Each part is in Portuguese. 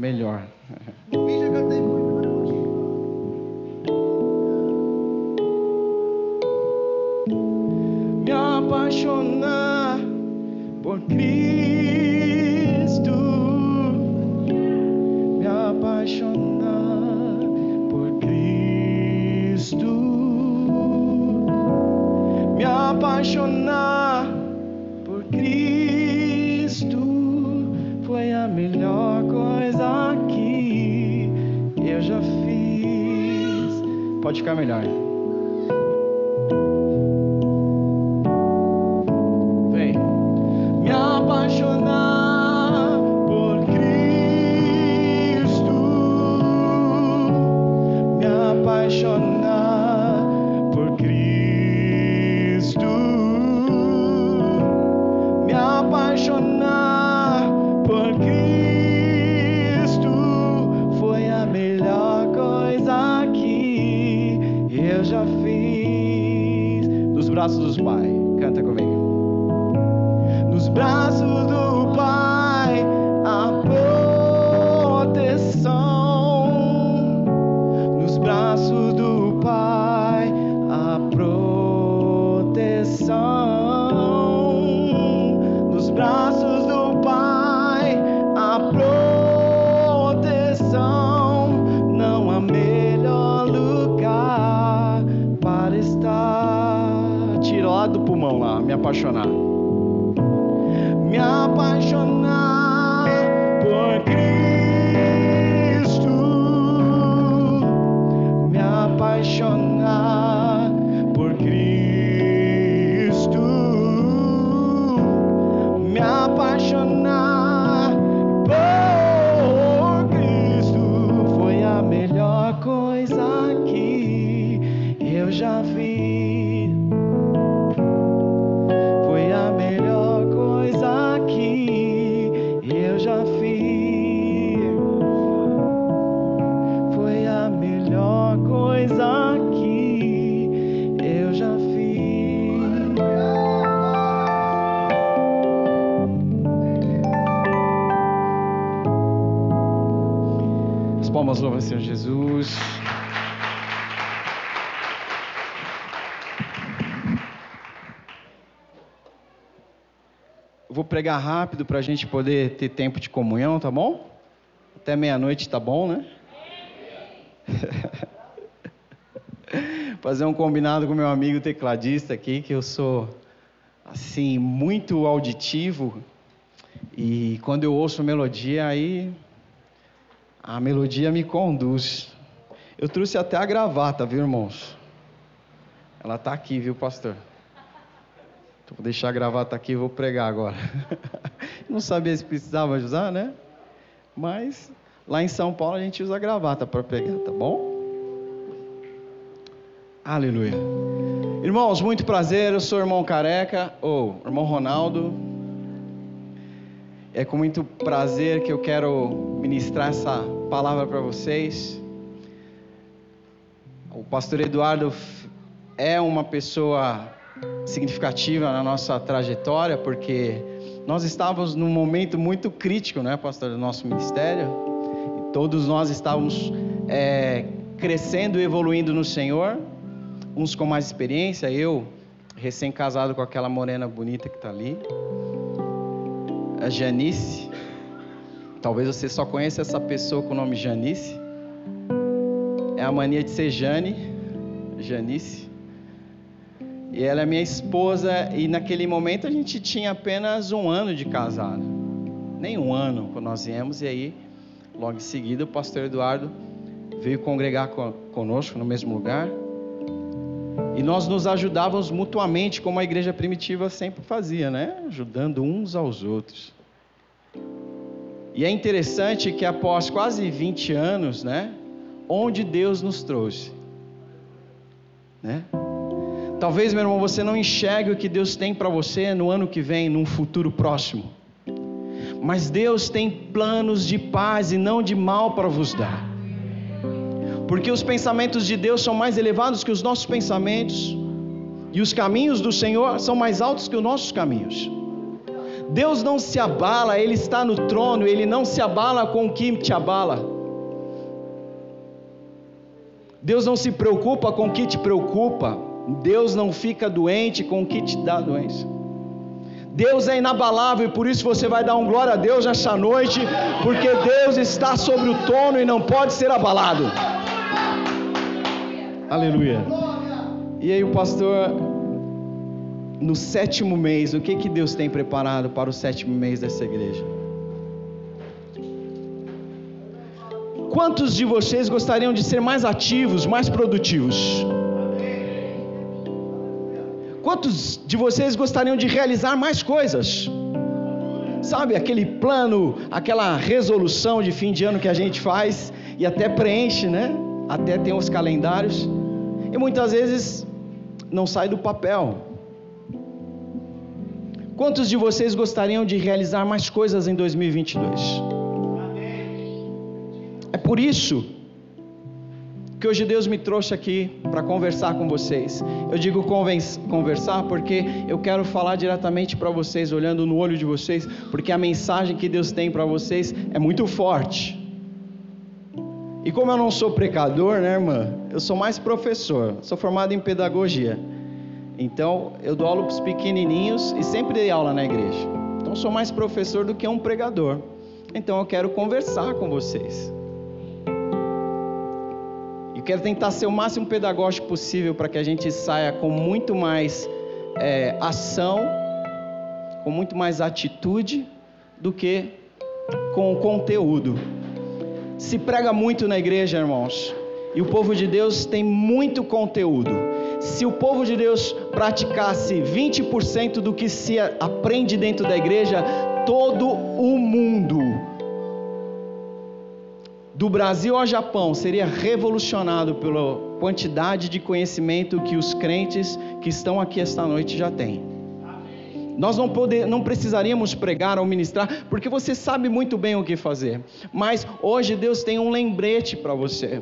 melhor. Me apaixonar por Cristo, me apaixonar Senhor Jesus. Eu vou pregar rápido para a gente poder ter tempo de comunhão, tá bom? Até meia-noite tá bom, né? Fazer um combinado com meu amigo tecladista aqui, que eu sou, assim, muito auditivo. E quando eu ouço melodia, aí a melodia me conduz. Eu trouxe até a gravata, viu, irmãos? Ela tá aqui, viu, pastor? Então, vou deixar a gravata aqui e vou pregar agora. Não sabia se precisava usar, né? Mas lá em São Paulo a gente usa gravata para pregar, tá bom? Aleluia. Irmãos, muito prazer. Eu sou o irmão Careca, ou irmão Ronaldo. É com muito prazer que eu quero ministrar essa palavra para vocês. O pastor Eduardo é uma pessoa significativa na nossa trajetória, porque nós estávamos num momento muito crítico, né, pastor, do nosso ministério. E todos nós estávamos é, crescendo e evoluindo no Senhor, uns com mais experiência, eu recém-casado com aquela morena bonita que está ali, a Janice. Talvez você só conheça essa pessoa com o nome Janice. É a mania de ser Jane, Janice. E ela é minha esposa, e naquele momento a gente tinha apenas um ano de casado. Nem um ano quando nós viemos, e aí, logo em seguida, o pastor Eduardo veio congregar conosco no mesmo lugar. E nós nos ajudávamos mutuamente, como a igreja primitiva sempre fazia, né? Ajudando uns aos outros. E é interessante que após quase 20 anos, né? Onde Deus nos trouxe, né? Talvez, meu irmão, você não enxergue o que Deus tem para você no ano que vem, num futuro próximo. Mas Deus tem planos de paz e não de mal para vos dar. Porque os pensamentos de Deus são mais elevados que os nossos pensamentos, e os caminhos do Senhor são mais altos que os nossos caminhos. Deus não se abala, Ele está no trono, Ele não se abala com o que te abala. Deus não se preocupa com o que te preocupa. Deus não fica doente com o que te dá doença. Deus é inabalável e por isso você vai dar um glória a Deus esta noite, porque Deus está sobre o trono e não pode ser abalado. Aleluia. E aí o pastor, no sétimo mês, o que que Deus tem preparado para o sétimo mês dessa igreja? Quantos de vocês gostariam de ser mais ativos, mais produtivos? Quantos de vocês gostariam de realizar mais coisas? Sabe, aquele plano, aquela resolução de fim de ano que a gente faz e até preenche, né? Até tem os calendários e muitas vezes não sai do papel. Quantos de vocês gostariam de realizar mais coisas em 2022? É por isso que hoje Deus me trouxe aqui para conversar com vocês. Eu digo conversar porque eu quero falar diretamente para vocês, olhando no olho de vocês, porque a mensagem que Deus tem para vocês é muito forte. E como eu não sou precador, né, irmã? Eu sou mais professor. Sou formado em pedagogia. Então, eu dou aula para os pequenininhos e sempre dei aula na igreja. Então, sou mais professor do que um pregador. Então, eu quero conversar com vocês. E quero tentar ser o máximo pedagógico possível para que a gente saia com muito mais é, ação, com muito mais atitude do que com conteúdo. Se prega muito na igreja, irmãos, e o povo de Deus tem muito conteúdo. Se o povo de Deus praticasse 20% do que se aprende dentro da igreja, todo o mundo, do Brasil ao Japão, seria revolucionado pela quantidade de conhecimento que os crentes que estão aqui esta noite já têm. Nós não, poder, não precisaríamos pregar ou ministrar, porque você sabe muito bem o que fazer. Mas hoje Deus tem um lembrete para você.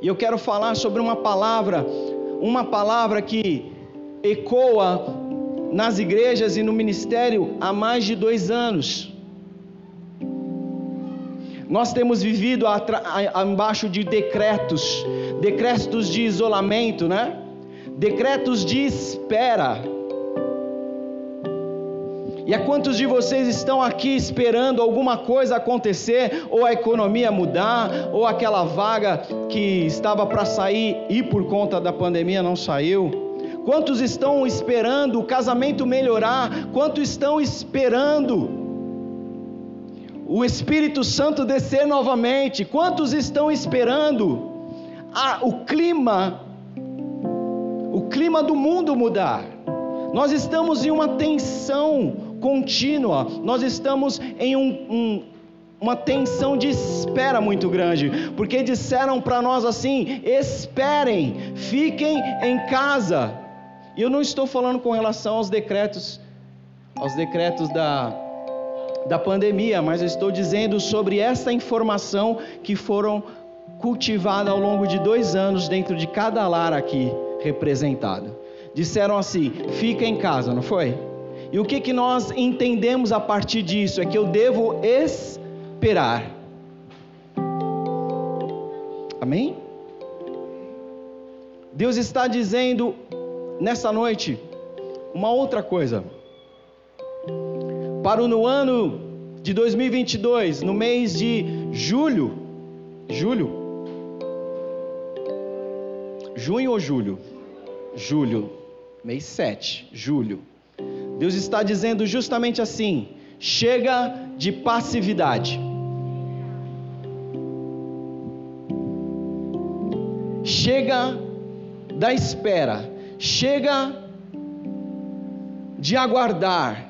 E eu quero falar sobre uma palavra, uma palavra que ecoa nas igrejas e no ministério há mais de dois anos. Nós temos vivido abaixo de decretos, decretos de isolamento, né? Decretos de espera. E há quantos de vocês estão aqui esperando alguma coisa acontecer, ou a economia mudar, ou aquela vaga que estava para sair e por conta da pandemia não saiu? Quantos estão esperando o casamento melhorar? Quantos estão esperando o Espírito Santo descer novamente? Quantos estão esperando a, o clima, o clima do mundo mudar? Nós estamos em uma tensão contínua, nós estamos em um, um, uma tensão de espera muito grande, porque disseram para nós assim: esperem, fiquem em casa. E eu não estou falando com relação aos decretos, aos decretos da, da pandemia, mas eu estou dizendo sobre essa informação que foram cultivada ao longo de dois anos dentro de cada lar aqui representado. Disseram assim: fica em casa, não foi? E o que, que nós entendemos a partir disso? É que eu devo esperar. Amém? Deus está dizendo nessa noite uma outra coisa. Para o no ano de 2022, no mês de julho, julho, junho ou julho? Julho, mês 7, julho. Deus está dizendo justamente assim: chega de passividade. Chega da espera, chega de aguardar.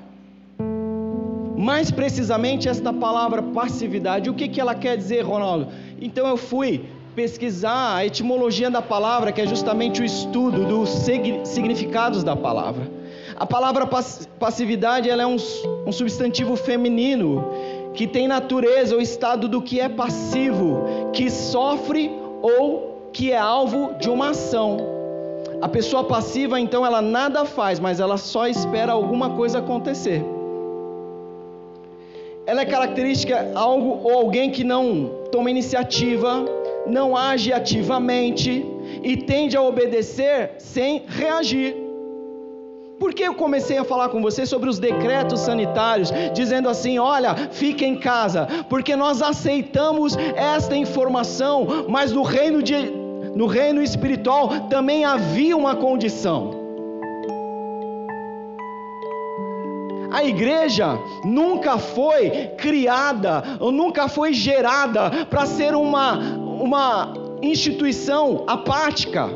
Mais precisamente esta palavra passividade, o que, que ela quer dizer, Ronaldo? Então eu fui pesquisar a etimologia da palavra, que é justamente o estudo dos significados da palavra. A palavra passividade ela é um, um substantivo feminino que tem natureza ou estado do que é passivo, que sofre ou que é alvo de uma ação. A pessoa passiva, então, ela nada faz, mas ela só espera alguma coisa acontecer. ela é característica algo ou alguém que não toma iniciativa, não age ativamente e tende a obedecer sem reagir. Por que eu comecei a falar com você sobre os decretos sanitários, dizendo assim: olha, fique em casa? Porque nós aceitamos esta informação, mas no reino, de, no reino espiritual também havia uma condição. A igreja nunca foi criada, ou nunca foi gerada para ser uma, uma instituição apática,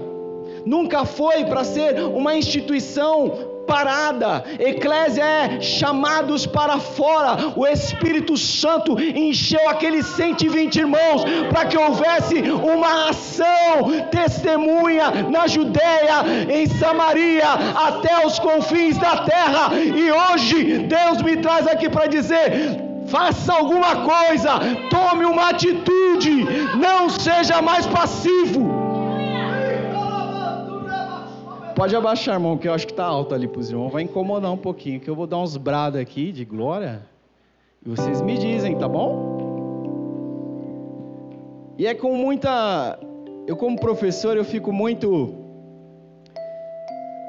nunca foi para ser uma instituição parada. Eclésia é chamados para fora. O Espírito Santo encheu aqueles 120 irmãos para que houvesse uma ação testemunha na Judéia, em Samaria, até os confins da terra. E hoje Deus me traz aqui para dizer: faça alguma coisa, tome uma atitude, não seja mais passivo. Pode abaixar, irmão, que eu acho que está alto ali para os irmãos. Vai incomodar um pouquinho, que eu vou dar uns brados aqui de glória. E vocês me dizem, tá bom? E é com muita. Eu, como professor, eu fico muito.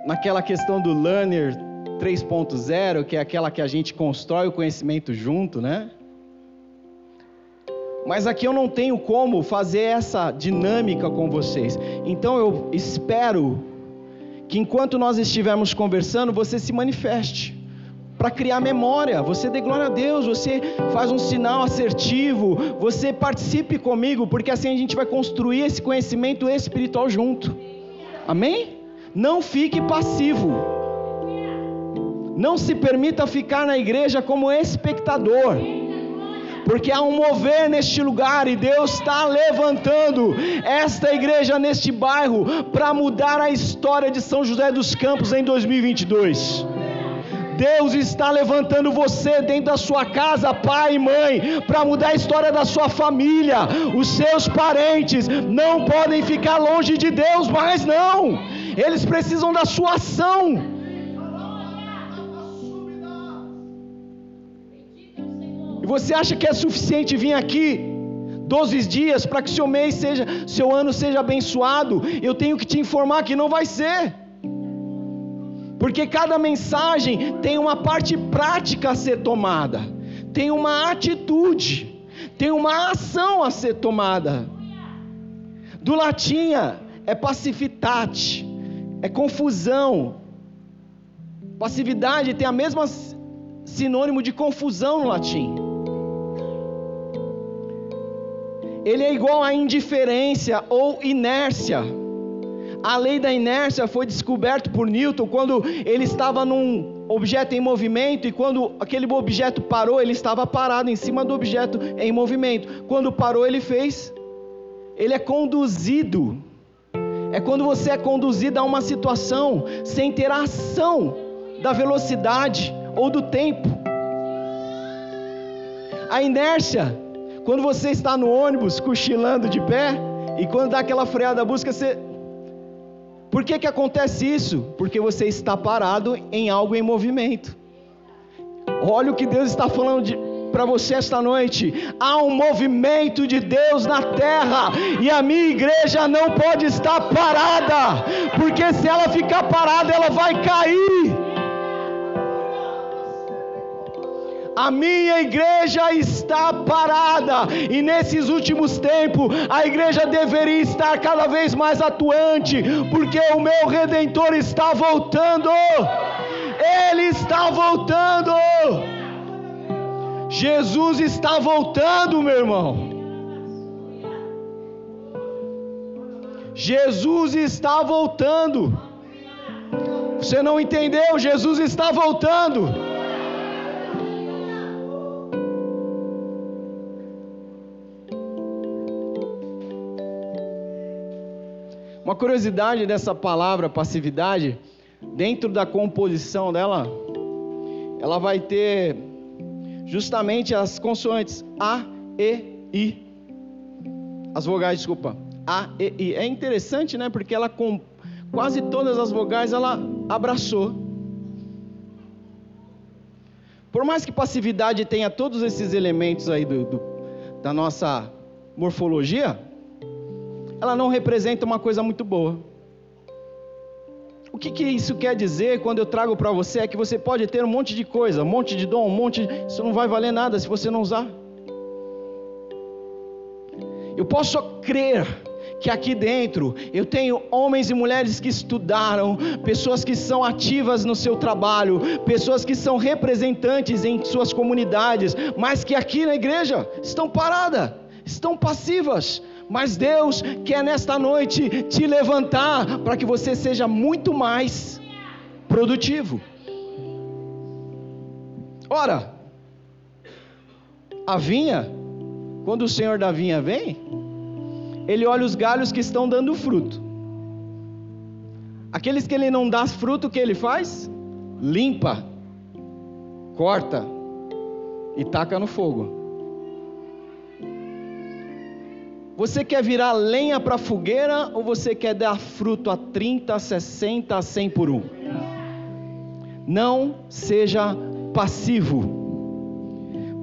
Naquela questão do Learner 3.0, que é aquela que a gente constrói o conhecimento junto, né? Mas aqui eu não tenho como fazer essa dinâmica com vocês. Então eu espero que enquanto nós estivermos conversando, você se manifeste para criar memória. Você dê glória a Deus, você faz um sinal assertivo, você participe comigo, porque assim a gente vai construir esse conhecimento espiritual junto. Amém? Não fique passivo. Não se permita ficar na igreja como espectador porque há um mover neste lugar e Deus está levantando esta igreja neste bairro para mudar a história de São José dos Campos em 2022. Deus está levantando você dentro da sua casa, pai e mãe, para mudar a história da sua família. Os seus parentes não podem ficar longe de Deus, mas não, eles precisam da sua ação. E você acha que é suficiente vir aqui 12 dias para que seu mês seja, seu ano seja abençoado? Eu tenho que te informar que não vai ser. Porque cada mensagem tem uma parte prática a ser tomada, tem uma atitude, tem uma ação a ser tomada. Do latinha é pacifitate, é confusão. Passividade tem a mesma sinônimo de confusão no latim. Ele é igual à indiferença ou inércia. A lei da inércia foi descoberta por Newton quando ele estava num objeto em movimento e quando aquele objeto parou, ele estava parado em cima do objeto em movimento. Quando parou, ele fez. Ele é conduzido. É quando você é conduzido a uma situação sem ter ação da velocidade ou do tempo. A inércia quando você está no ônibus cochilando de pé e quando dá aquela freada busca, você. Por que, que acontece isso? Porque você está parado em algo em movimento. Olha o que Deus está falando de, para você esta noite. Há um movimento de Deus na terra e a minha igreja não pode estar parada, porque se ela ficar parada, ela vai cair. A minha igreja está parada e nesses últimos tempos a igreja deveria estar cada vez mais atuante, porque o meu redentor está voltando. Ele está voltando. Jesus está voltando, meu irmão. Jesus está voltando. Você não entendeu? Jesus está voltando. Uma curiosidade dessa palavra passividade, dentro da composição dela, ela vai ter justamente as consoantes A, E, I. As vogais, desculpa. A, E, I. É interessante, né? Porque ela com quase todas as vogais ela abraçou. Por mais que passividade tenha todos esses elementos aí do, do, da nossa morfologia, ela não representa uma coisa muito boa. O que, que isso quer dizer quando eu trago para você é que você pode ter um monte de coisa, um monte de dom, um monte. De... Isso não vai valer nada se você não usar. Eu posso crer que aqui dentro eu tenho homens e mulheres que estudaram, pessoas que são ativas no seu trabalho, pessoas que são representantes em suas comunidades, mas que aqui na igreja estão paradas, estão passivas. Mas Deus quer nesta noite te levantar para que você seja muito mais produtivo. Ora, a vinha, quando o Senhor da vinha vem, ele olha os galhos que estão dando fruto. Aqueles que ele não dá fruto, o que ele faz? Limpa, corta e taca no fogo. Você quer virar lenha para a fogueira ou você quer dar fruto a 30, 60, 100 por um? Não seja passivo.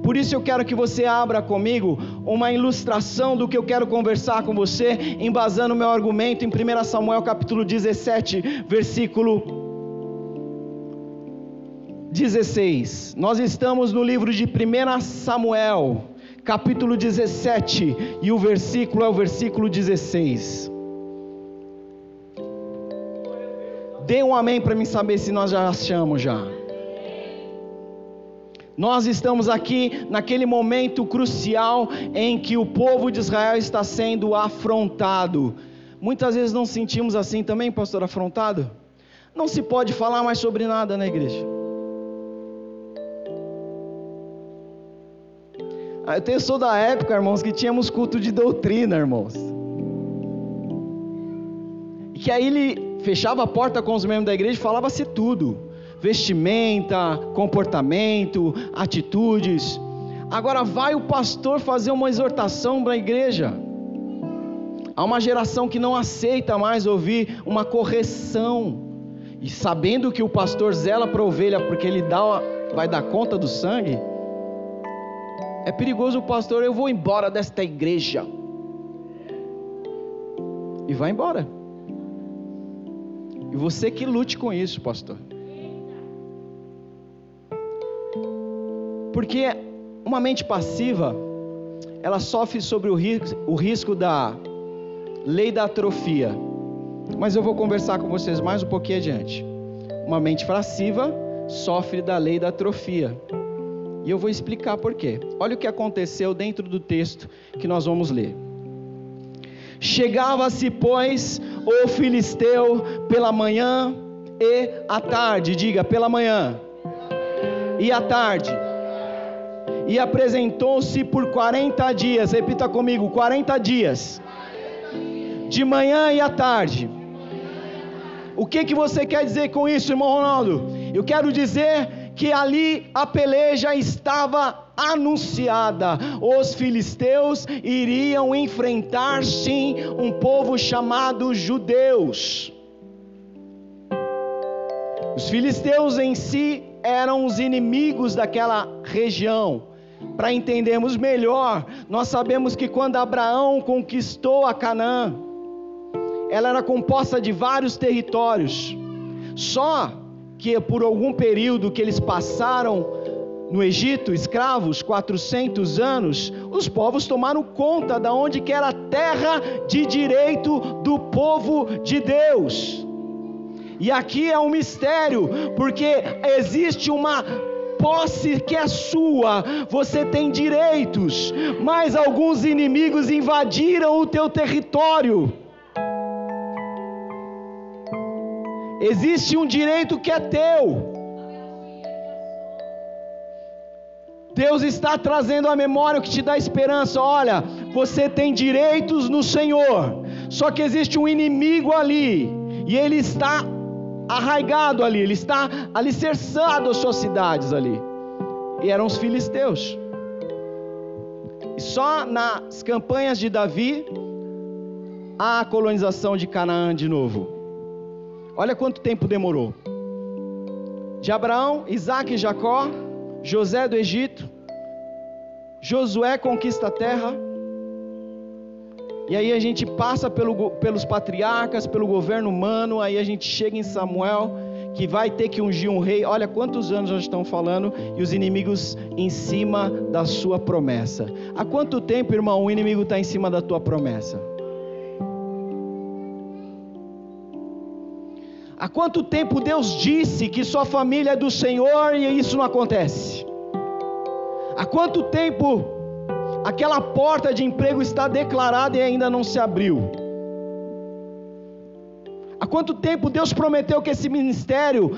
Por isso eu quero que você abra comigo uma ilustração do que eu quero conversar com você, embasando meu argumento em 1 Samuel capítulo 17, versículo 16. Nós estamos no livro de 1 Samuel, capítulo 17, e o versículo é o versículo 16. Dê um amém para mim saber se nós já achamos já. Nós estamos aqui naquele momento crucial em que o povo de Israel está sendo afrontado. Muitas vezes não sentimos assim também, pastor, afrontado? Não se pode falar mais sobre nada na igreja. Eu sou da época, irmãos, que tínhamos culto de doutrina, irmãos. Que aí ele fechava a porta com os membros da igreja e falava-se tudo vestimenta, comportamento, atitudes. Agora vai o pastor fazer uma exortação para a igreja. Há uma geração que não aceita mais ouvir uma correção. E sabendo que o pastor zela para a ovelha porque ele dá, vai dar conta do sangue, é perigoso pastor, eu vou embora desta igreja. E vai embora. E você que lute com isso, pastor. Porque uma mente passiva, ela sofre sobre o risco, o risco da lei da atrofia. Mas eu vou conversar com vocês mais um pouquinho adiante. Uma mente passiva sofre da lei da atrofia. E eu vou explicar por quê. Olha o que aconteceu dentro do texto que nós vamos ler. Chegava-se, pois, o filisteu pela manhã e à tarde, diga, pela manhã e à tarde e apresentou-se por 40 dias. Repita comigo: 40 dias. De manhã e à tarde. O que, que você quer dizer com isso, irmão Ronaldo? Eu quero dizer que ali a peleja estava anunciada. Os filisteus iriam enfrentar sim um povo chamado judeus. Os filisteus em si eram os inimigos daquela região para entendermos melhor, nós sabemos que quando Abraão conquistou a Canaã, ela era composta de vários territórios. Só que por algum período que eles passaram no Egito, escravos, 400 anos, os povos tomaram conta da onde que era a terra de direito do povo de Deus. E aqui é um mistério, porque existe uma posse que é sua, você tem direitos, mas alguns inimigos invadiram o teu território. Existe um direito que é teu. Deus está trazendo a memória o que te dá esperança. Olha, você tem direitos no Senhor, só que existe um inimigo ali, e ele está arraigado ali, ele está alicerçado as suas cidades ali. E eram os filisteus. E só nas campanhas de Davi há a colonização de Canaã de novo. Olha quanto tempo demorou. De Abraão, Isaac e Jacó, José do Egito, Josué conquista a terra, e aí a gente passa pelo, pelos patriarcas, pelo governo humano, aí a gente chega em Samuel, que vai ter que ungir um rei. Olha quantos anos nós estamos falando, e os inimigos em cima da sua promessa. Há quanto tempo, irmão, o inimigo está em cima da tua promessa? Há quanto tempo Deus disse que sua família é do Senhor e isso não acontece? Há quanto tempo aquela porta de emprego está declarada e ainda não se abriu? Há quanto tempo Deus prometeu que esse ministério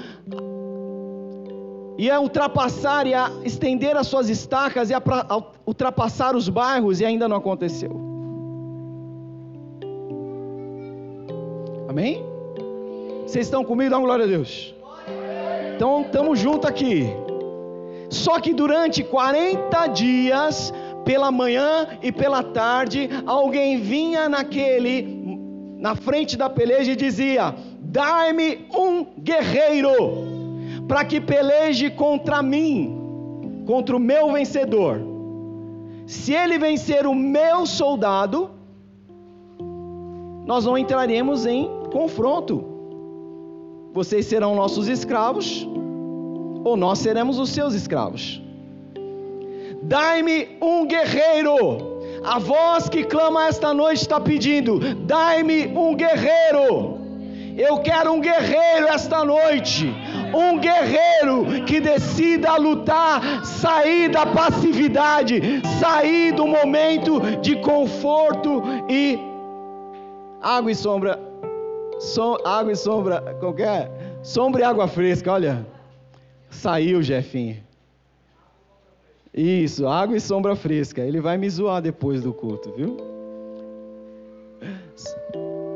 ia ultrapassar, ia estender as suas estacas, ia ultrapassar os bairros e ainda não aconteceu? Amém? Vocês estão comigo? Dá uma glória a Deus. Então estamos juntos aqui. Só que durante 40 dias, pela manhã e pela tarde, alguém vinha naquele, na frente da peleja e dizia: Dai-me um guerreiro, para que peleje contra mim, contra o meu vencedor. Se ele vencer o meu soldado, nós não entraremos em confronto vocês serão nossos escravos, ou nós seremos os seus escravos. Dai-me um guerreiro. A voz que clama esta noite está pedindo: dai-me um guerreiro. Eu quero um guerreiro esta noite. Um guerreiro que decida lutar, sair da passividade, sair do momento de conforto e água e sombra Som, água e sombra, qualquer. Sombra e água fresca, olha. Saiu, Jefinho. Isso, água e sombra fresca. Ele vai me zoar depois do culto, viu?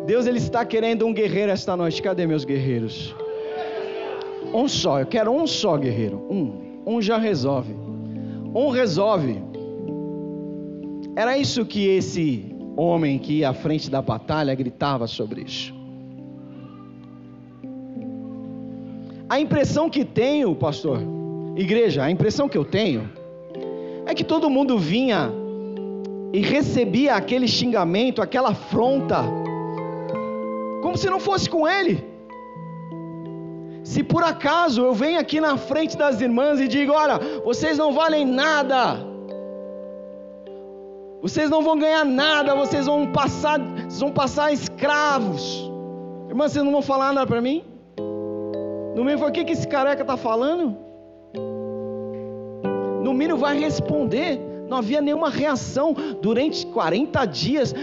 Deus ele está querendo um guerreiro esta noite. Cadê meus guerreiros? Um só, eu quero um só guerreiro. Um. Um já resolve. Um resolve. Era isso que esse homem que ia à frente da batalha gritava sobre isso. A impressão que tenho, pastor, igreja, a impressão que eu tenho é que todo mundo vinha e recebia aquele xingamento, aquela afronta, como se não fosse com ele. Se por acaso eu venho aqui na frente das irmãs e digo: olha, vocês não valem nada, vocês não vão ganhar nada, vocês vão passar, vocês vão passar escravos. Irmã, vocês não vão falar nada para mim? No mínimo, o que, que esse careca está falando? No mínimo, vai responder. Não havia nenhuma reação durante 40 dias,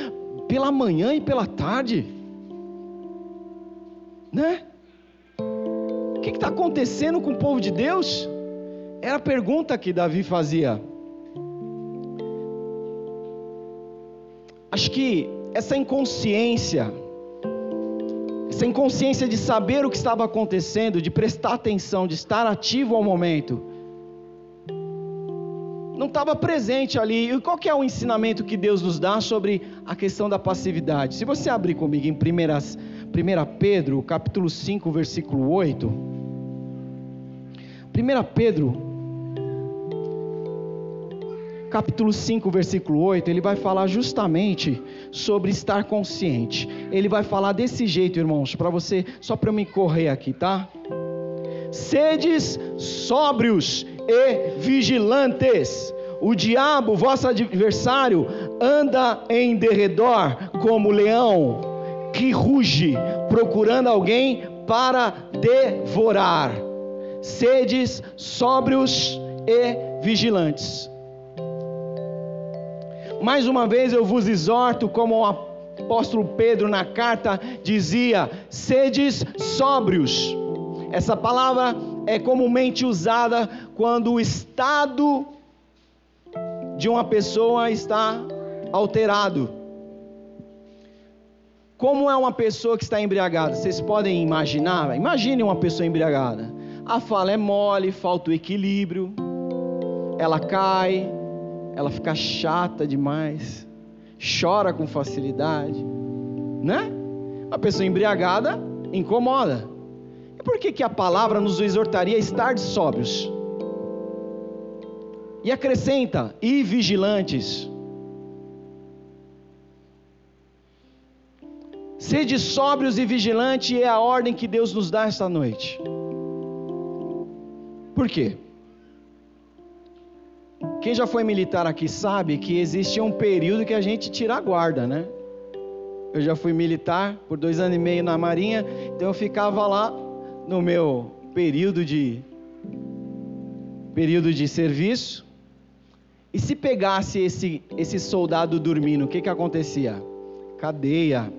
pela manhã e pela tarde. Né? O que está acontecendo com o povo de Deus? Era a pergunta que Davi fazia. Acho que essa inconsciência, sem consciência de saber o que estava acontecendo, de prestar atenção, de estar ativo ao momento, não estava presente ali. E qual é o ensinamento que Deus nos dá sobre a questão da passividade? Se você abrir comigo em 1 Pedro, capítulo 5, versículo 8. 1 Pedro capítulo 5, versículo 8, ele vai falar justamente sobre estar consciente. Ele vai falar desse jeito, irmãos, para você, só para eu me correr aqui, tá? Sedes sóbrios e vigilantes. O diabo, vosso adversário, anda em derredor como leão que ruge, procurando alguém para devorar. Sedes sóbrios e vigilantes. Mais uma vez eu vos exorto, como o apóstolo Pedro na carta dizia: sedes sóbrios. Essa palavra é comumente usada quando o estado de uma pessoa está alterado. Como é uma pessoa que está embriagada? Vocês podem imaginar? Imagine uma pessoa embriagada. A fala é mole, falta o equilíbrio, ela cai, ela fica chata demais, chora com facilidade, né? A pessoa embriagada incomoda. E por que, que a palavra nos exortaria a estar de sóbrios? E acrescenta: e vigilantes. Sede sóbrios e vigilantes é a ordem que Deus nos dá esta noite. Por quê? Quem já foi militar aqui sabe que existe um período que a gente tira a guarda, né? Eu já fui militar por dois anos e meio na Marinha, então eu ficava lá no meu período de período de serviço. E se pegasse esse esse soldado dormindo, o que que acontecia? Cadeia.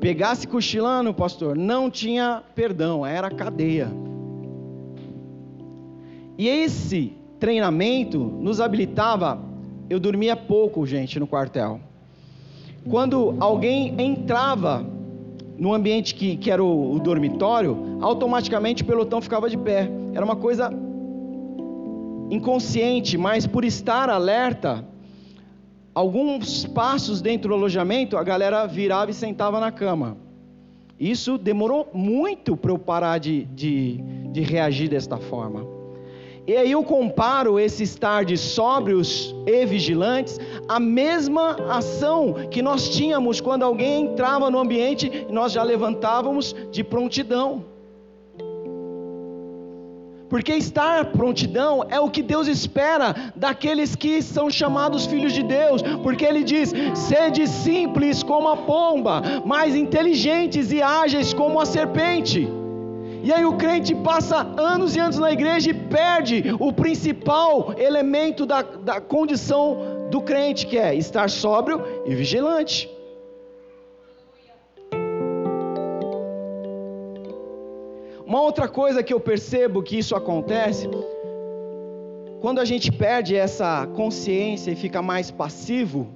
Pegasse cochilando, pastor, não tinha perdão, era cadeia. E esse treinamento nos habilitava. Eu dormia pouco, gente, no quartel. Quando alguém entrava no ambiente que, que era o, o dormitório, automaticamente o pelotão ficava de pé. Era uma coisa inconsciente, mas por estar alerta, alguns passos dentro do alojamento, a galera virava e sentava na cama. Isso demorou muito para eu parar de, de, de reagir desta forma. E aí eu comparo esse estar de sóbrios e vigilantes à mesma ação que nós tínhamos quando alguém entrava no ambiente e nós já levantávamos de prontidão. Porque estar prontidão é o que Deus espera daqueles que são chamados filhos de Deus. Porque Ele diz: sede simples como a pomba, mais inteligentes e ágeis como a serpente. E aí o crente passa anos e anos na igreja e perde o principal elemento da, da condição do crente, que é estar sóbrio e vigilante. Uma outra coisa que eu percebo que isso acontece, quando a gente perde essa consciência e fica mais passivo,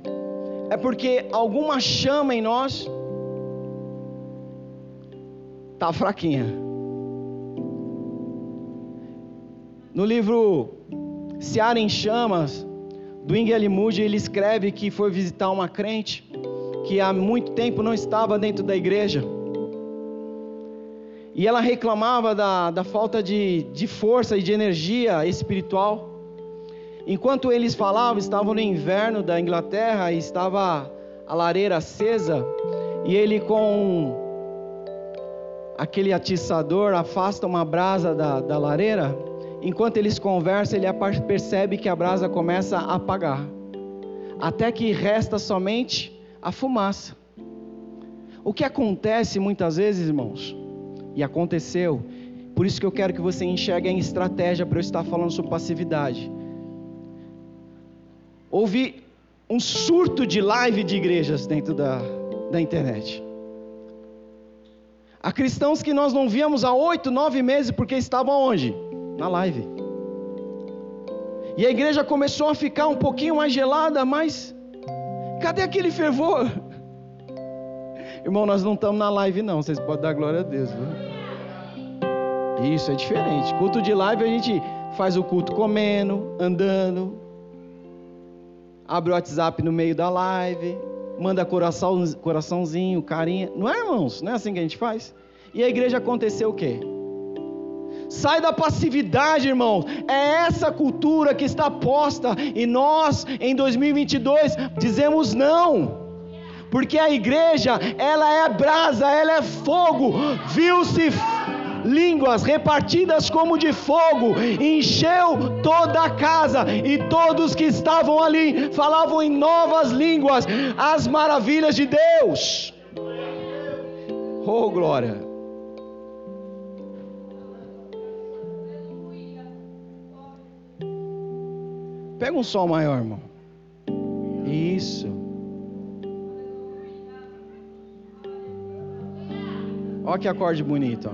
é porque alguma chama em nós está fraquinha. No livro Seara em Chamas, do Ingel Moody, ele escreve que foi visitar uma crente que há muito tempo não estava dentro da igreja. E ela reclamava da, da falta de, de força e de energia espiritual. Enquanto eles falavam, estavam no inverno da Inglaterra e estava a lareira acesa, e ele com aquele atiçador afasta uma brasa da, da lareira enquanto eles conversam, ele percebe que a brasa começa a apagar, até que resta somente a fumaça. O que acontece muitas vezes, irmãos, e aconteceu, por isso que eu quero que você enxergue em estratégia para eu estar falando sobre passividade. Houve um surto de live de igrejas dentro da, da internet. Há cristãos que nós não víamos há oito, nove meses porque estavam onde? Na live. E a igreja começou a ficar um pouquinho mais gelada, mas cadê aquele fervor? Irmão, nós não estamos na live não, vocês podem dar glória a Deus. Viu? Isso é diferente. Culto de live a gente faz o culto comendo, andando, abre o WhatsApp no meio da live, manda coração, coraçãozinho, carinha. Não é, irmãos? Não é assim que a gente faz? E a igreja aconteceu o quê? Sai da passividade, irmãos. É essa cultura que está posta e nós, em 2022, dizemos não. Porque a igreja, ela é brasa, ela é fogo. Viu-se línguas repartidas como de fogo, encheu toda a casa, e todos que estavam ali falavam em novas línguas as maravilhas de Deus. Oh, glória! Pega um sol maior, irmão. Isso. Olha que acorde bonito, ó.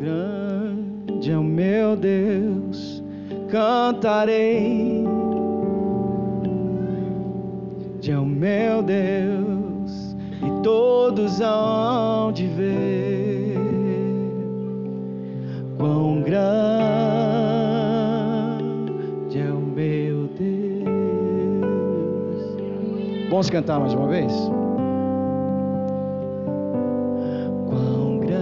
Grande é o meu Deus, cantarei. De é o meu Deus, e todos hão de ver quão grande Vamos cantar mais uma vez? Quão grande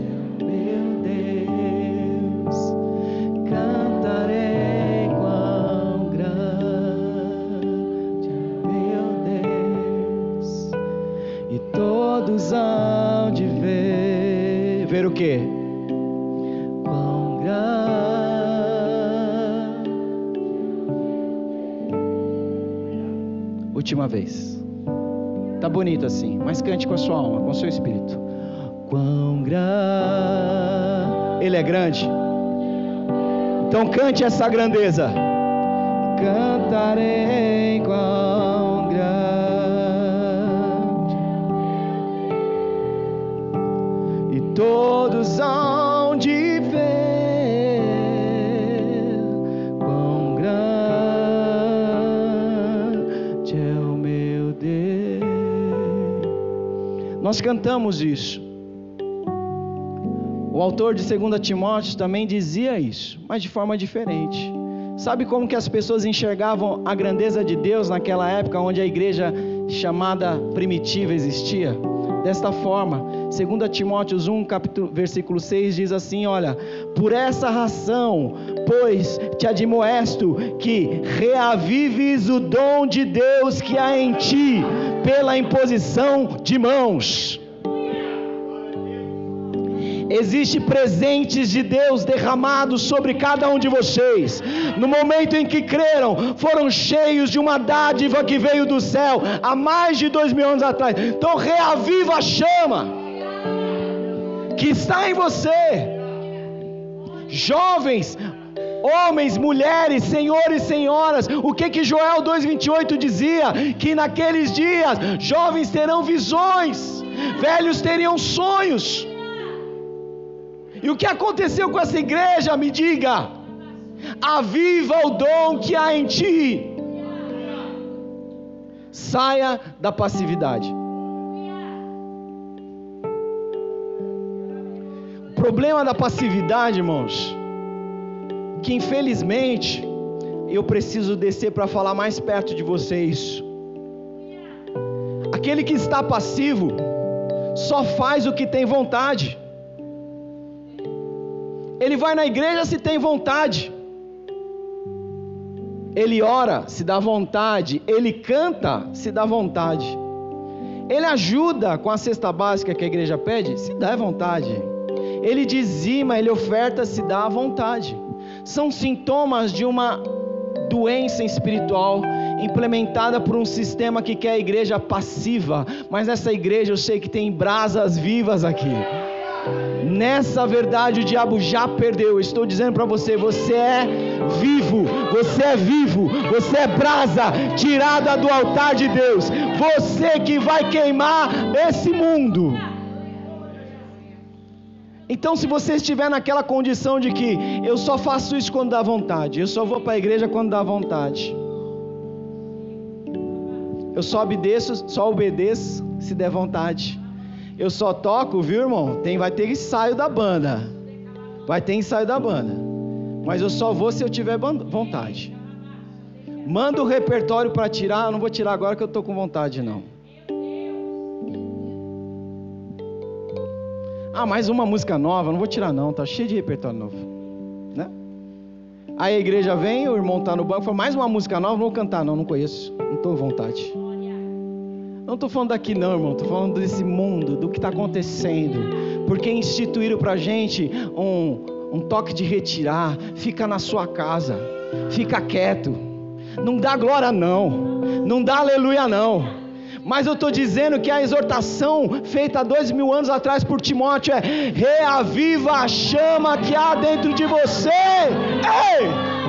é o meu Deus, cantarei. Quão grande é o meu Deus, e todos hão de ver. Ver o que? Última vez. Tá bonito assim, mas cante com a sua alma, com o seu espírito. Quão grande. Ele é grande. Então cante essa grandeza. Cantarei quão grande. E todos Nós cantamos isso. O autor de 2 Timóteo também dizia isso, mas de forma diferente. Sabe como que as pessoas enxergavam a grandeza de Deus naquela época onde a igreja chamada primitiva existia? Desta forma, 2 Timóteo 1, capítulo, versículo 6 diz assim: Olha, por essa razão, pois te admoesto que reavives o dom de Deus que há em ti, pela imposição de mãos. Existe presentes de Deus derramados sobre cada um de vocês. No momento em que creram, foram cheios de uma dádiva que veio do céu há mais de dois mil anos atrás. Então reaviva a chama que está em você. Jovens, homens, mulheres, senhores senhoras, o que que Joel 2:28 dizia? Que naqueles dias jovens terão visões, velhos teriam sonhos. E o que aconteceu com essa igreja? Me diga. Aviva o dom que há em ti. Saia da passividade. O problema da passividade, irmãos, que infelizmente eu preciso descer para falar mais perto de vocês. Aquele que está passivo só faz o que tem vontade. Ele vai na igreja se tem vontade. Ele ora se dá vontade. Ele canta se dá vontade. Ele ajuda com a cesta básica que a igreja pede se dá vontade. Ele dizima, ele oferta se dá vontade. São sintomas de uma doença espiritual implementada por um sistema que quer a igreja passiva, mas essa igreja eu sei que tem brasas vivas aqui. Nessa verdade o diabo já perdeu. Eu estou dizendo para você, você é vivo, você é vivo, você é brasa tirada do altar de Deus. Você que vai queimar esse mundo. Então, se você estiver naquela condição de que eu só faço isso quando dá vontade, eu só vou para a igreja quando dá vontade, eu só obedeço, só obedeço se der vontade. Eu só toco, viu, irmão? Tem, vai ter ensaio da banda. Vai ter ensaio da banda. Mas eu só vou se eu tiver vontade. Manda o repertório para tirar. Eu não vou tirar agora que eu tô com vontade, não. Ah, mais uma música nova. Não vou tirar, não. Tá cheio de repertório novo. Né? Aí a igreja vem, o irmão tá no banco, fala, mais uma música nova, não vou cantar, não, não conheço. Não estou vontade. Não estou falando daqui não, irmão. Estou falando desse mundo, do que está acontecendo. Porque instituíram para a gente um, um toque de retirar. Fica na sua casa. Fica quieto. Não dá glória não. Não dá aleluia não. Mas eu estou dizendo que a exortação feita dois mil anos atrás por Timóteo é: reaviva a chama que há dentro de você. Ei!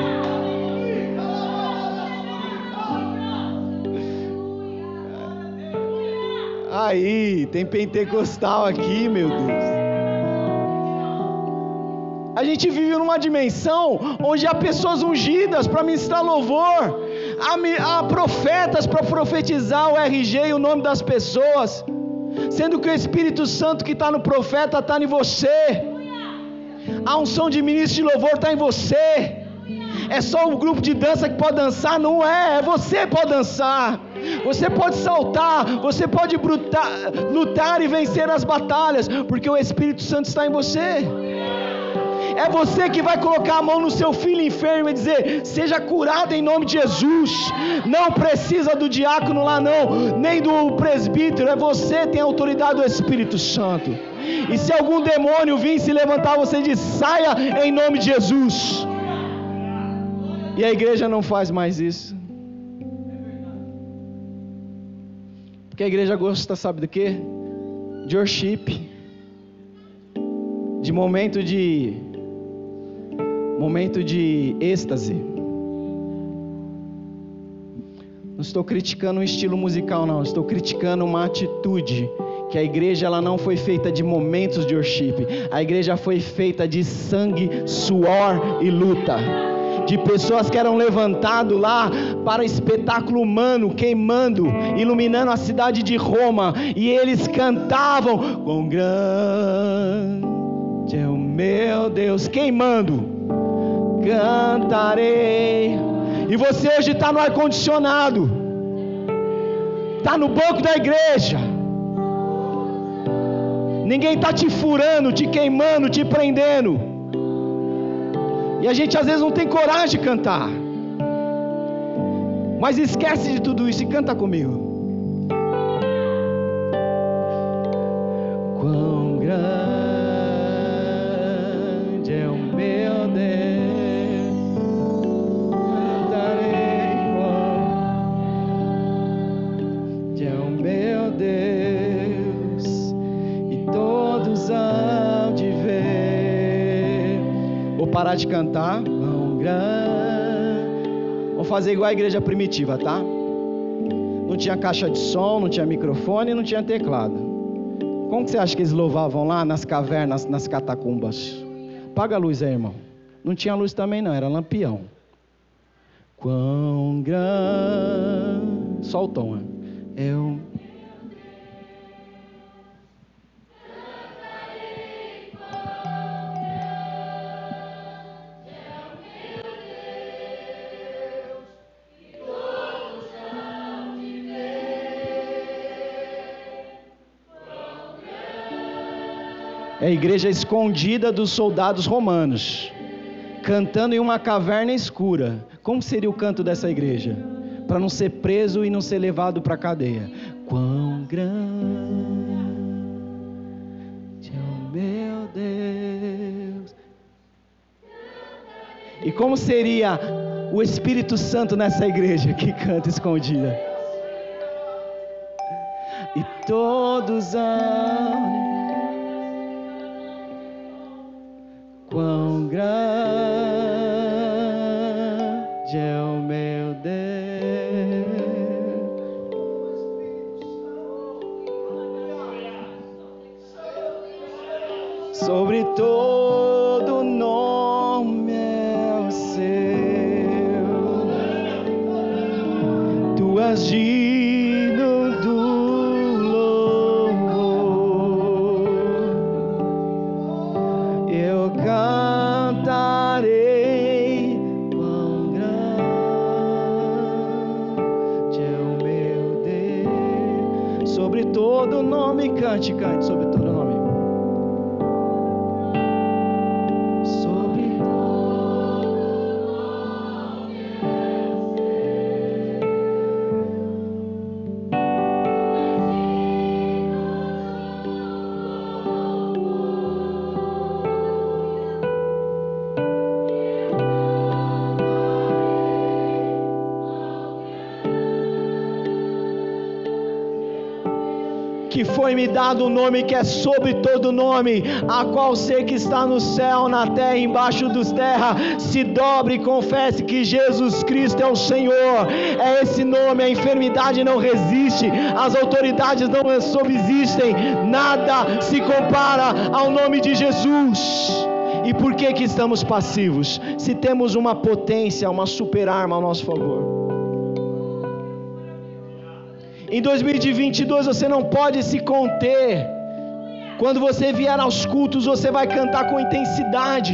Aí, tem pentecostal aqui, meu Deus. A gente vive numa dimensão onde há pessoas ungidas para ministrar louvor, há profetas para profetizar o RG e o nome das pessoas, sendo que o Espírito Santo que está no profeta está em você, a unção de ministro de louvor está em você. É só o grupo de dança que pode dançar? Não é, é você que pode dançar. Você pode saltar, você pode brutar, lutar e vencer as batalhas, porque o Espírito Santo está em você. É você que vai colocar a mão no seu filho enfermo e dizer: seja curado em nome de Jesus. Não precisa do diácono lá, não, nem do presbítero. É você que tem a autoridade do Espírito Santo. E se algum demônio vir se levantar, você diz: saia em nome de Jesus. E a igreja não faz mais isso. Porque a igreja gosta, sabe do que? De worship. De momento de. Momento de êxtase. Não estou criticando um estilo musical, não. Estou criticando uma atitude que a igreja ela não foi feita de momentos de worship. A igreja foi feita de sangue, suor e luta. De pessoas que eram levantado lá para espetáculo humano, queimando, iluminando a cidade de Roma, e eles cantavam: "Quão grande é o meu Deus", queimando. Cantarei. E você hoje está no ar condicionado, está no banco da igreja. Ninguém está te furando, te queimando, te prendendo. E a gente às vezes não tem coragem de cantar. Mas esquece de tudo isso e canta comigo. Quão grande parar de cantar. Quão grande. Vamos fazer igual a igreja primitiva, tá? Não tinha caixa de som, não tinha microfone, não tinha teclado. Como que você acha que eles louvavam lá nas cavernas, nas catacumbas? Paga a luz aí, irmão. Não tinha luz também não, era lampião. Quão grande. Só o tom, é o É a igreja escondida dos soldados romanos, cantando em uma caverna escura. Como seria o canto dessa igreja? Para não ser preso e não ser levado para a cadeia. Quão grande é o meu Deus. E como seria o Espírito Santo nessa igreja que canta escondida? E todos amam. Tu dado um nome que é sobre todo nome, a qual sei que está no céu, na terra, embaixo dos terra, se dobre e confesse que Jesus Cristo é o Senhor. É esse nome, a enfermidade não resiste, as autoridades não subsistem, nada se compara ao nome de Jesus. E por que que estamos passivos? Se temos uma potência, uma super arma ao nosso favor. Em 2022 você não pode se conter. Quando você vier aos cultos, você vai cantar com intensidade.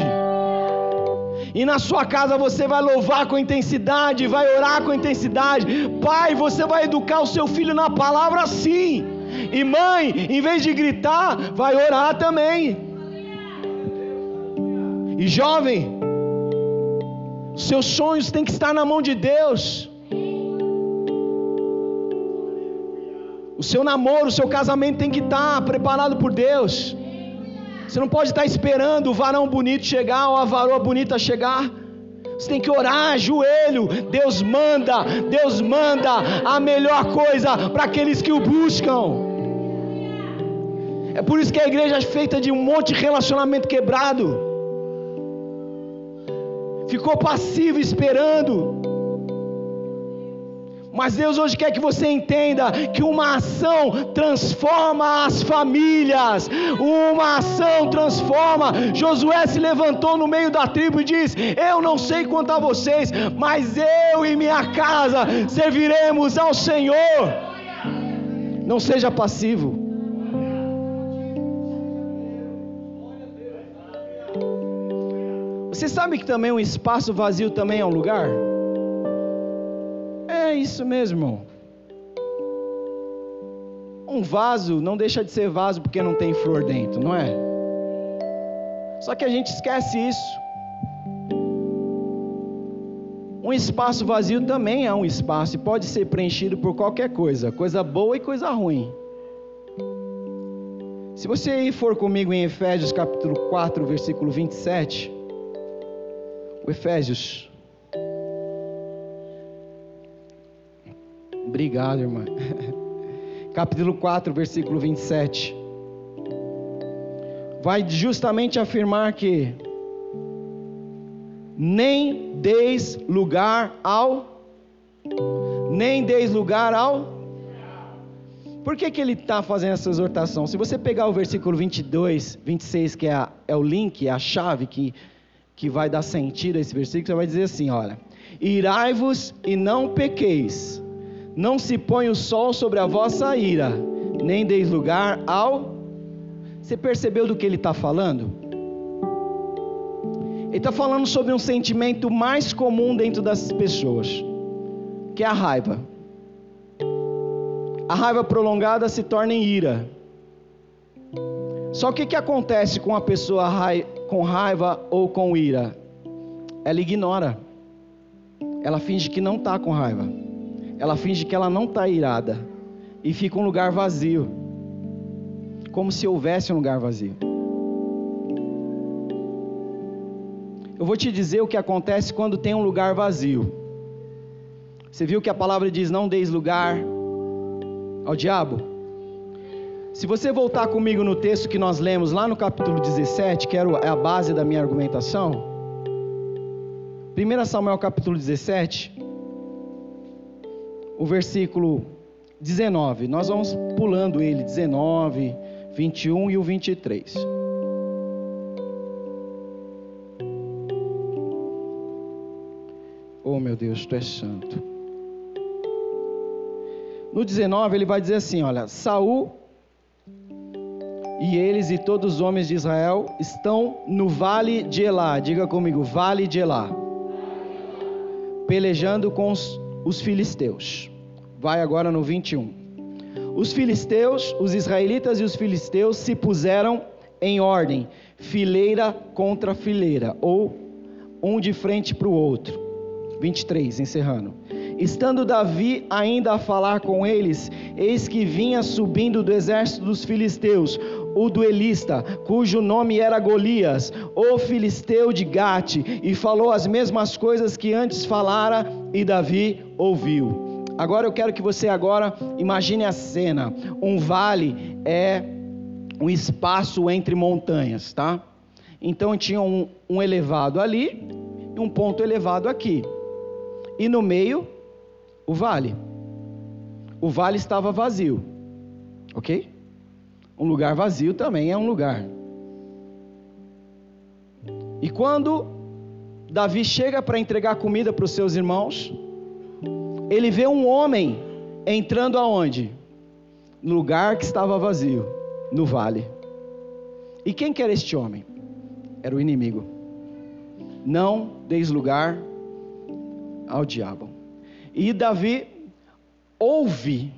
E na sua casa você vai louvar com intensidade, vai orar com intensidade. Pai, você vai educar o seu filho na palavra sim. E mãe, em vez de gritar, vai orar também. E jovem, seus sonhos têm que estar na mão de Deus. O seu namoro, o seu casamento tem que estar preparado por Deus. Você não pode estar esperando o varão bonito chegar ou a varoa bonita chegar. Você tem que orar, joelho. Deus manda, Deus manda a melhor coisa para aqueles que o buscam. É por isso que a igreja é feita de um monte de relacionamento quebrado. Ficou passivo esperando. Mas Deus hoje quer que você entenda que uma ação transforma as famílias. Uma ação transforma. Josué se levantou no meio da tribo e disse: Eu não sei quanto a vocês, mas eu e minha casa serviremos ao Senhor. Não seja passivo. Você sabe que também um espaço vazio também é um lugar? Isso mesmo. Um vaso não deixa de ser vaso porque não tem flor dentro, não é? Só que a gente esquece isso. Um espaço vazio também é um espaço e pode ser preenchido por qualquer coisa, coisa boa e coisa ruim. Se você for comigo em Efésios capítulo 4, versículo 27, o Efésios Obrigado, irmã. Capítulo 4, versículo 27. Vai justamente afirmar que nem deis lugar ao nem deis lugar ao Por que, que ele está fazendo essa exortação? Se você pegar o versículo 22, 26, que é, a, é o link, é a chave que, que vai dar sentido a esse versículo, você vai dizer assim: olha, irai-vos e não pequeis não se põe o sol sobre a vossa ira, nem deis lugar ao. Você percebeu do que ele está falando? Ele está falando sobre um sentimento mais comum dentro das pessoas, que é a raiva. A raiva prolongada se torna em ira. Só que o que acontece com a pessoa com raiva ou com ira? Ela ignora. Ela finge que não está com raiva ela finge que ela não está irada e fica um lugar vazio, como se houvesse um lugar vazio. Eu vou te dizer o que acontece quando tem um lugar vazio. Você viu que a palavra diz: não deis lugar ao diabo? Se você voltar comigo no texto que nós lemos lá no capítulo 17, que é a base da minha argumentação, 1 Samuel capítulo 17, o versículo 19. Nós vamos pulando ele, 19, 21 e o 23. Oh meu Deus, tu és santo. No 19 ele vai dizer assim: olha, Saul e eles e todos os homens de Israel estão no vale de Elá. Diga comigo, vale de Elá. Pelejando com os os filisteus. Vai agora no 21. Os filisteus, os israelitas e os filisteus se puseram em ordem, fileira contra fileira, ou um de frente para o outro. 23, encerrando. Estando Davi ainda a falar com eles, eis que vinha subindo do exército dos filisteus o duelista, cujo nome era Golias, o filisteu de Gate, e falou as mesmas coisas que antes falara, e Davi ouviu. Agora eu quero que você agora imagine a cena. Um vale é um espaço entre montanhas, tá? Então tinha um, um elevado ali e um ponto elevado aqui. E no meio, o vale. O vale estava vazio. Ok? Um lugar vazio também é um lugar. E quando Davi chega para entregar comida para os seus irmãos, ele vê um homem entrando aonde? No lugar que estava vazio, no vale. E quem que era este homem? Era o inimigo. Não deis lugar ao diabo. E Davi ouve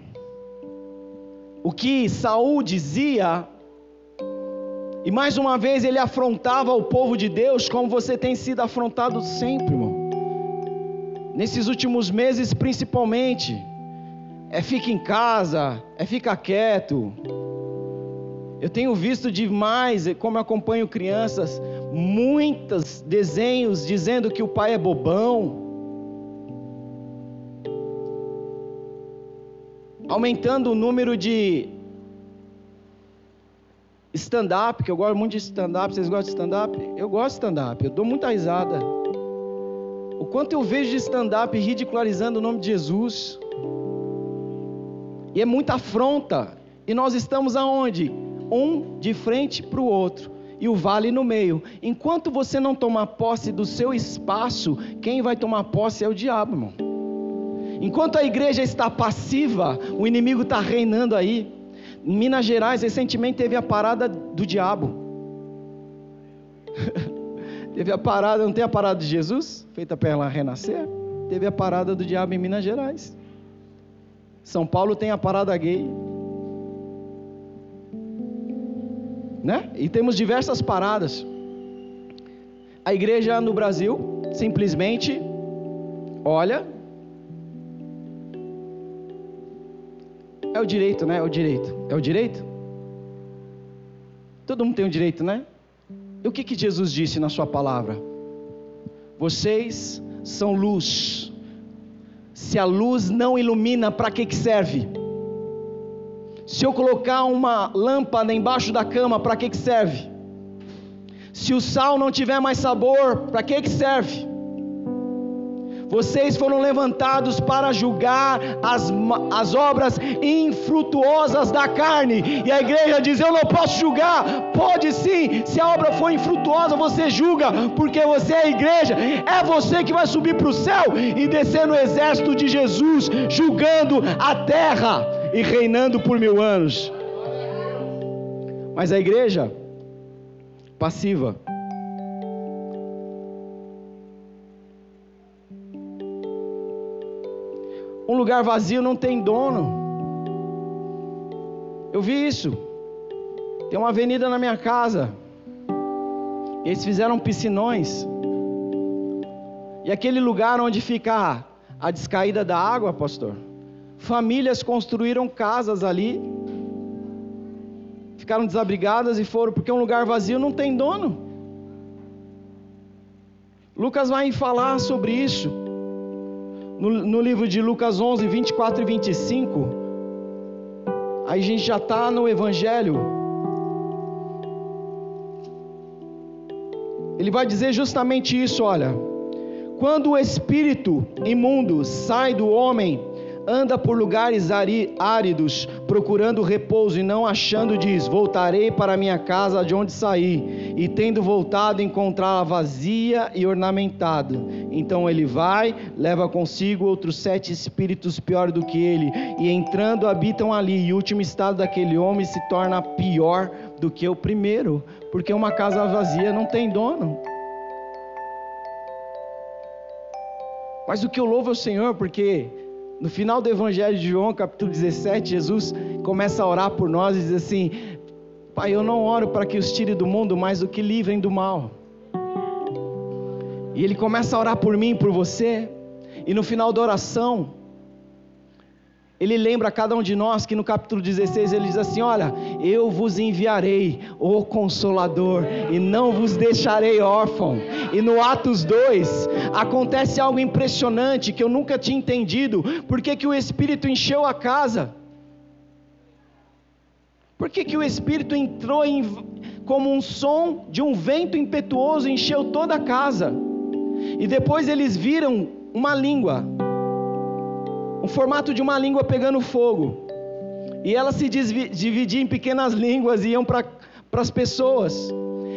o que Saul dizia E mais uma vez ele afrontava o povo de Deus como você tem sido afrontado sempre, irmão. Nesses últimos meses, principalmente. É fica em casa, é fica quieto. Eu tenho visto demais, como acompanho crianças, muitos desenhos dizendo que o pai é bobão. Aumentando o número de stand-up, que eu gosto muito de stand-up. Vocês gostam de stand-up? Eu gosto de stand-up, eu dou muita risada. O quanto eu vejo de stand-up ridicularizando o nome de Jesus. E é muita afronta. E nós estamos aonde? Um de frente para o outro. E o vale no meio. Enquanto você não tomar posse do seu espaço, quem vai tomar posse é o diabo, irmão. Enquanto a igreja está passiva, o inimigo está reinando aí. Em Minas Gerais, recentemente teve a parada do diabo. teve a parada, não tem a parada de Jesus, feita para ela renascer? Teve a parada do diabo em Minas Gerais. São Paulo tem a parada gay. Né? E temos diversas paradas. A igreja no Brasil simplesmente olha. É o direito, né? É o direito. É o direito? Todo mundo tem o direito, né? E o que, que Jesus disse na sua palavra? Vocês são luz. Se a luz não ilumina, para que, que serve? Se eu colocar uma lâmpada embaixo da cama, para que, que serve? Se o sal não tiver mais sabor, para que, que serve? Vocês foram levantados para julgar as, as obras infrutuosas da carne. E a igreja diz: Eu não posso julgar. Pode sim, se a obra for infrutuosa, você julga, porque você é a igreja. É você que vai subir para o céu e descer no exército de Jesus, julgando a terra e reinando por mil anos. Mas a igreja, passiva, Um lugar vazio não tem dono. Eu vi isso. Tem uma avenida na minha casa. Eles fizeram piscinões. E aquele lugar onde fica a descaída da água, pastor. Famílias construíram casas ali. Ficaram desabrigadas e foram, porque um lugar vazio não tem dono. Lucas vai falar sobre isso no, no livro de Lucas 11, 24 e 25, aí a gente já está no Evangelho. Ele vai dizer justamente isso: olha, quando o espírito imundo sai do homem, anda por lugares áridos, procurando repouso e não achando, diz: Voltarei para minha casa de onde saí. E tendo voltado, encontrá-la vazia e ornamentada. Então ele vai, leva consigo outros sete espíritos pior do que ele, e entrando habitam ali. E o último estado daquele homem se torna pior do que o primeiro, porque uma casa vazia não tem dono. Mas o que eu louvo ao Senhor, porque no final do Evangelho de João, capítulo 17, Jesus começa a orar por nós e diz assim: Pai, eu não oro para que os tire do mundo, mas o que livrem do mal. E ele começa a orar por mim, por você, e no final da oração, ele lembra a cada um de nós que no capítulo 16 ele diz assim: Olha, eu vos enviarei o Consolador e não vos deixarei órfão. E no Atos 2 acontece algo impressionante que eu nunca tinha entendido: por que, que o Espírito encheu a casa? Por que, que o Espírito entrou em, como um som de um vento impetuoso encheu toda a casa? E depois eles viram uma língua formato de uma língua pegando fogo. E ela se dividia em pequenas línguas e iam para as pessoas.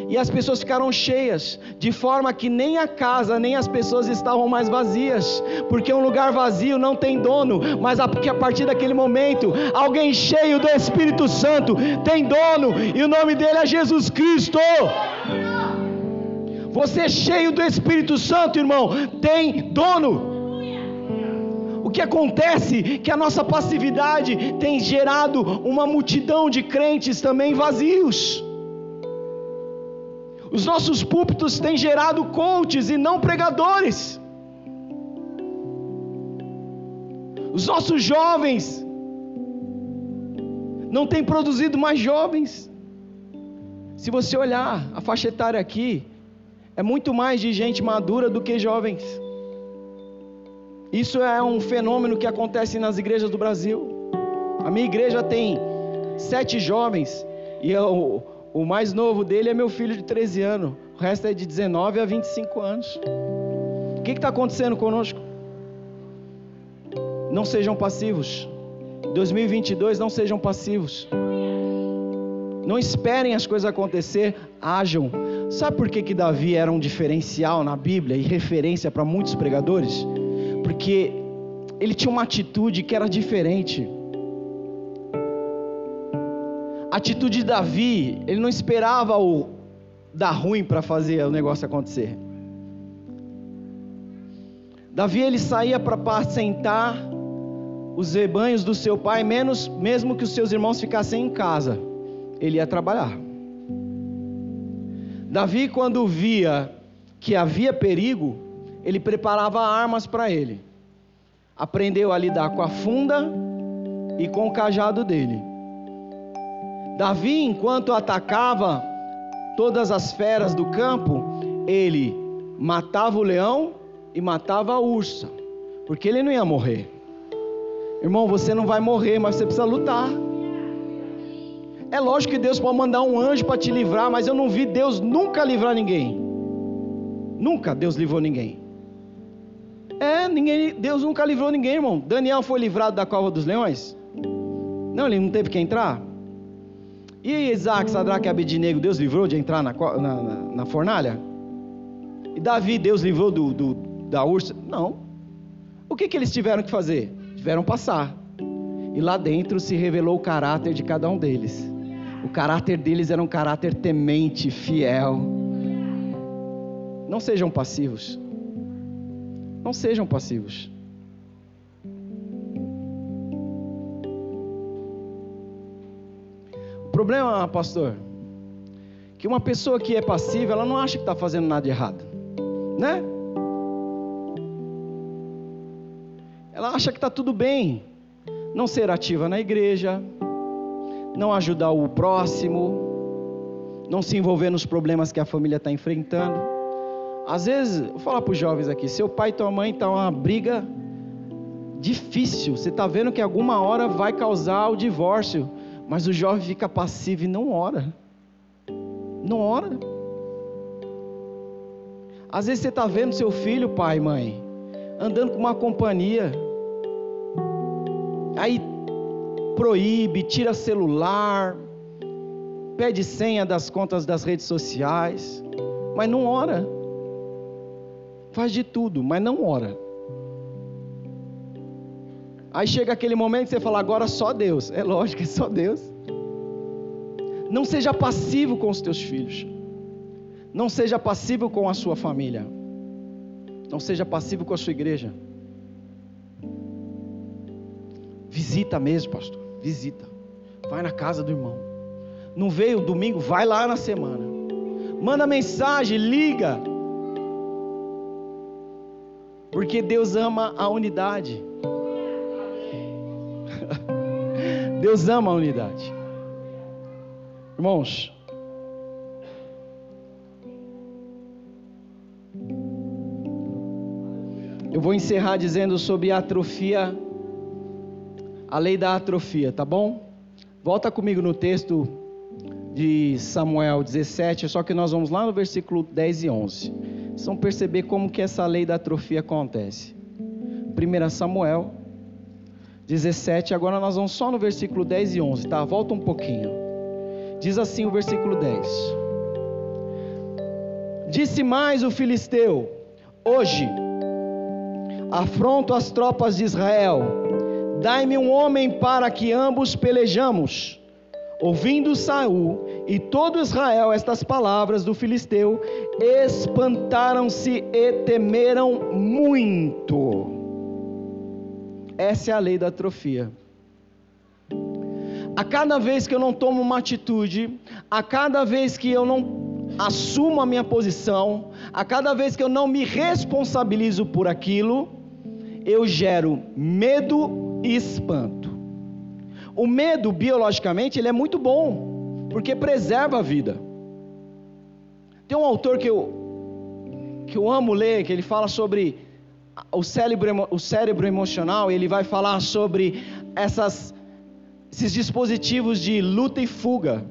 E as pessoas ficaram cheias, de forma que nem a casa, nem as pessoas estavam mais vazias, porque um lugar vazio não tem dono, mas a, a partir daquele momento, alguém cheio do Espírito Santo tem dono, e o nome dele é Jesus Cristo. Você cheio do Espírito Santo, irmão, tem dono que acontece? Que a nossa passividade tem gerado uma multidão de crentes também vazios. Os nossos púlpitos têm gerado coaches e não pregadores. Os nossos jovens não têm produzido mais jovens. Se você olhar a faixa etária aqui, é muito mais de gente madura do que jovens. Isso é um fenômeno que acontece nas igrejas do Brasil. A minha igreja tem sete jovens e eu, o mais novo dele é meu filho de 13 anos. O resto é de 19 a 25 anos. O que está acontecendo conosco? Não sejam passivos. 2022, não sejam passivos. Não esperem as coisas acontecer, ajam. Sabe por que, que Davi era um diferencial na Bíblia e referência para muitos pregadores? Porque ele tinha uma atitude que era diferente. A atitude de Davi, ele não esperava o dar ruim para fazer o negócio acontecer. Davi ele saía para apacentar os rebanhos do seu pai, menos mesmo que os seus irmãos ficassem em casa, ele ia trabalhar. Davi, quando via que havia perigo, ele preparava armas para ele. Aprendeu a lidar com a funda e com o cajado dele. Davi, enquanto atacava todas as feras do campo, ele matava o leão e matava a ursa, porque ele não ia morrer. Irmão, você não vai morrer, mas você precisa lutar. É lógico que Deus pode mandar um anjo para te livrar, mas eu não vi Deus nunca livrar ninguém. Nunca Deus livrou ninguém. É, ninguém, Deus nunca livrou ninguém, irmão. Daniel foi livrado da cova dos leões? Não, ele não teve que entrar. E Isaac, Sadraque e Abednego, Deus livrou de entrar na, na, na, na fornalha? E Davi, Deus livrou do, do, da ursa? Não. O que, que eles tiveram que fazer? tiveram passar. E lá dentro se revelou o caráter de cada um deles. O caráter deles era um caráter temente, fiel. Não sejam passivos. Não sejam passivos. O problema, pastor, que uma pessoa que é passiva, ela não acha que está fazendo nada de errado, né? Ela acha que está tudo bem. Não ser ativa na igreja, não ajudar o próximo, não se envolver nos problemas que a família está enfrentando. Às vezes, vou falar para os jovens aqui: seu pai e tua mãe estão tá uma briga difícil. Você está vendo que alguma hora vai causar o divórcio, mas o jovem fica passivo e não ora. Não ora. Às vezes você está vendo seu filho, pai mãe, andando com uma companhia Aí proíbe, tira celular, pede senha das contas das redes sociais, mas não ora. Faz de tudo, mas não ora. Aí chega aquele momento que você fala, agora só Deus. É lógico, é só Deus. Não seja passivo com os teus filhos. Não seja passivo com a sua família. Não seja passivo com a sua igreja. Visita mesmo, pastor. Visita. Vai na casa do irmão. Não veio domingo, vai lá na semana. Manda mensagem, liga. Porque Deus ama a unidade. Deus ama a unidade. Irmãos, eu vou encerrar dizendo sobre atrofia a lei da atrofia, tá bom? Volta comigo no texto de Samuel 17, só que nós vamos lá no versículo 10 e 11. Vão perceber como que essa lei da atrofia acontece. 1 Samuel 17, agora nós vamos só no versículo 10 e 11, tá? Volta um pouquinho. Diz assim o versículo 10. Disse mais o filisteu: Hoje afronto as tropas de Israel Dai-me um homem para que ambos pelejamos. Ouvindo Saul e todo Israel estas palavras do filisteu, espantaram-se e temeram muito. Essa é a lei da atrofia. A cada vez que eu não tomo uma atitude, a cada vez que eu não assumo a minha posição, a cada vez que eu não me responsabilizo por aquilo, eu gero medo e espanto. O medo, biologicamente, ele é muito bom, porque preserva a vida. Tem um autor que eu, que eu amo ler, que ele fala sobre o cérebro, o cérebro emocional, e ele vai falar sobre essas, esses dispositivos de luta e fuga.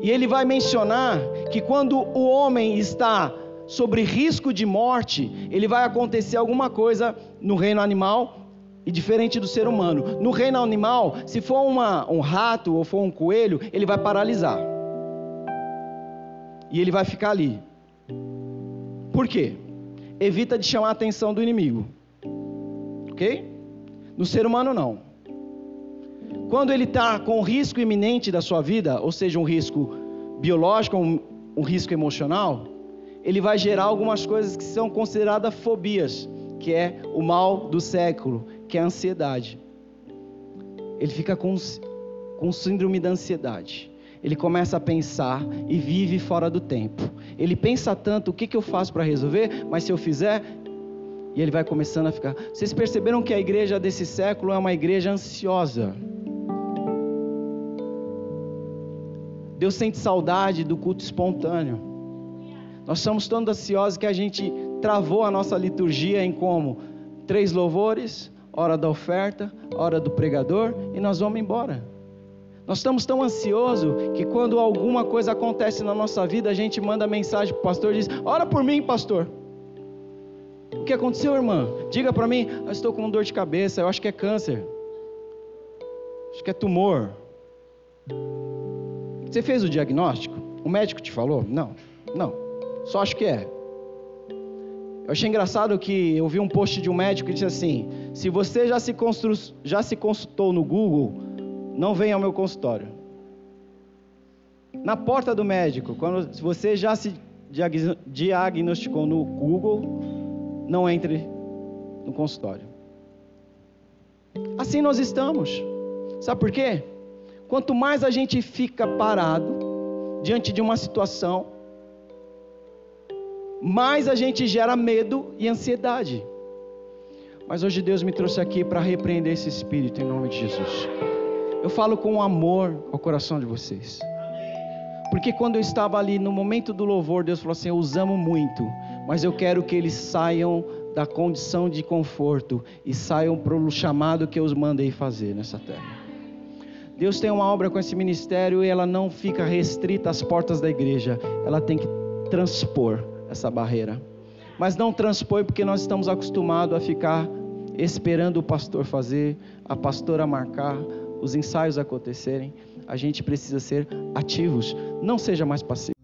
E ele vai mencionar que quando o homem está sobre risco de morte, ele vai acontecer alguma coisa no reino animal e diferente do ser humano. No reino animal, se for uma, um rato ou for um coelho, ele vai paralisar. E ele vai ficar ali. Por quê? Evita de chamar a atenção do inimigo. Ok? No ser humano, não. Quando ele está com risco iminente da sua vida, ou seja, um risco biológico, um, um risco emocional, ele vai gerar algumas coisas que são consideradas fobias, que é o mal do século, que é a ansiedade. Ele fica com, com síndrome da ansiedade. Ele começa a pensar e vive fora do tempo. Ele pensa tanto o que, que eu faço para resolver, mas se eu fizer, e ele vai começando a ficar. Vocês perceberam que a igreja desse século é uma igreja ansiosa. Deus sente saudade do culto espontâneo. Nós somos tão ansiosos que a gente travou a nossa liturgia em como? Três louvores, hora da oferta, hora do pregador e nós vamos embora. Nós estamos tão ansiosos que quando alguma coisa acontece na nossa vida, a gente manda mensagem para o pastor e diz: Ora por mim, pastor. O que aconteceu, irmã? Diga para mim, eu estou com dor de cabeça, eu acho que é câncer. Acho que é tumor. Você fez o diagnóstico? O médico te falou? Não, não. Só acho que é. Eu achei engraçado que eu vi um post de um médico que disse assim: se você já se, constru... já se consultou no Google, não venha ao meu consultório. Na porta do médico, quando se você já se diagnosticou no Google, não entre no consultório. Assim nós estamos. Sabe por quê? Quanto mais a gente fica parado diante de uma situação, mais a gente gera medo e ansiedade. Mas hoje Deus me trouxe aqui para repreender esse espírito em nome de Jesus. Eu falo com amor ao coração de vocês. Porque quando eu estava ali no momento do louvor, Deus falou assim: Eu os amo muito, mas eu quero que eles saiam da condição de conforto e saiam para o chamado que eu os mandei fazer nessa terra. Deus tem uma obra com esse ministério e ela não fica restrita às portas da igreja, ela tem que transpor essa barreira. Mas não transpõe porque nós estamos acostumados a ficar esperando o pastor fazer, a pastora marcar, os ensaios acontecerem. A gente precisa ser ativos, não seja mais passivo.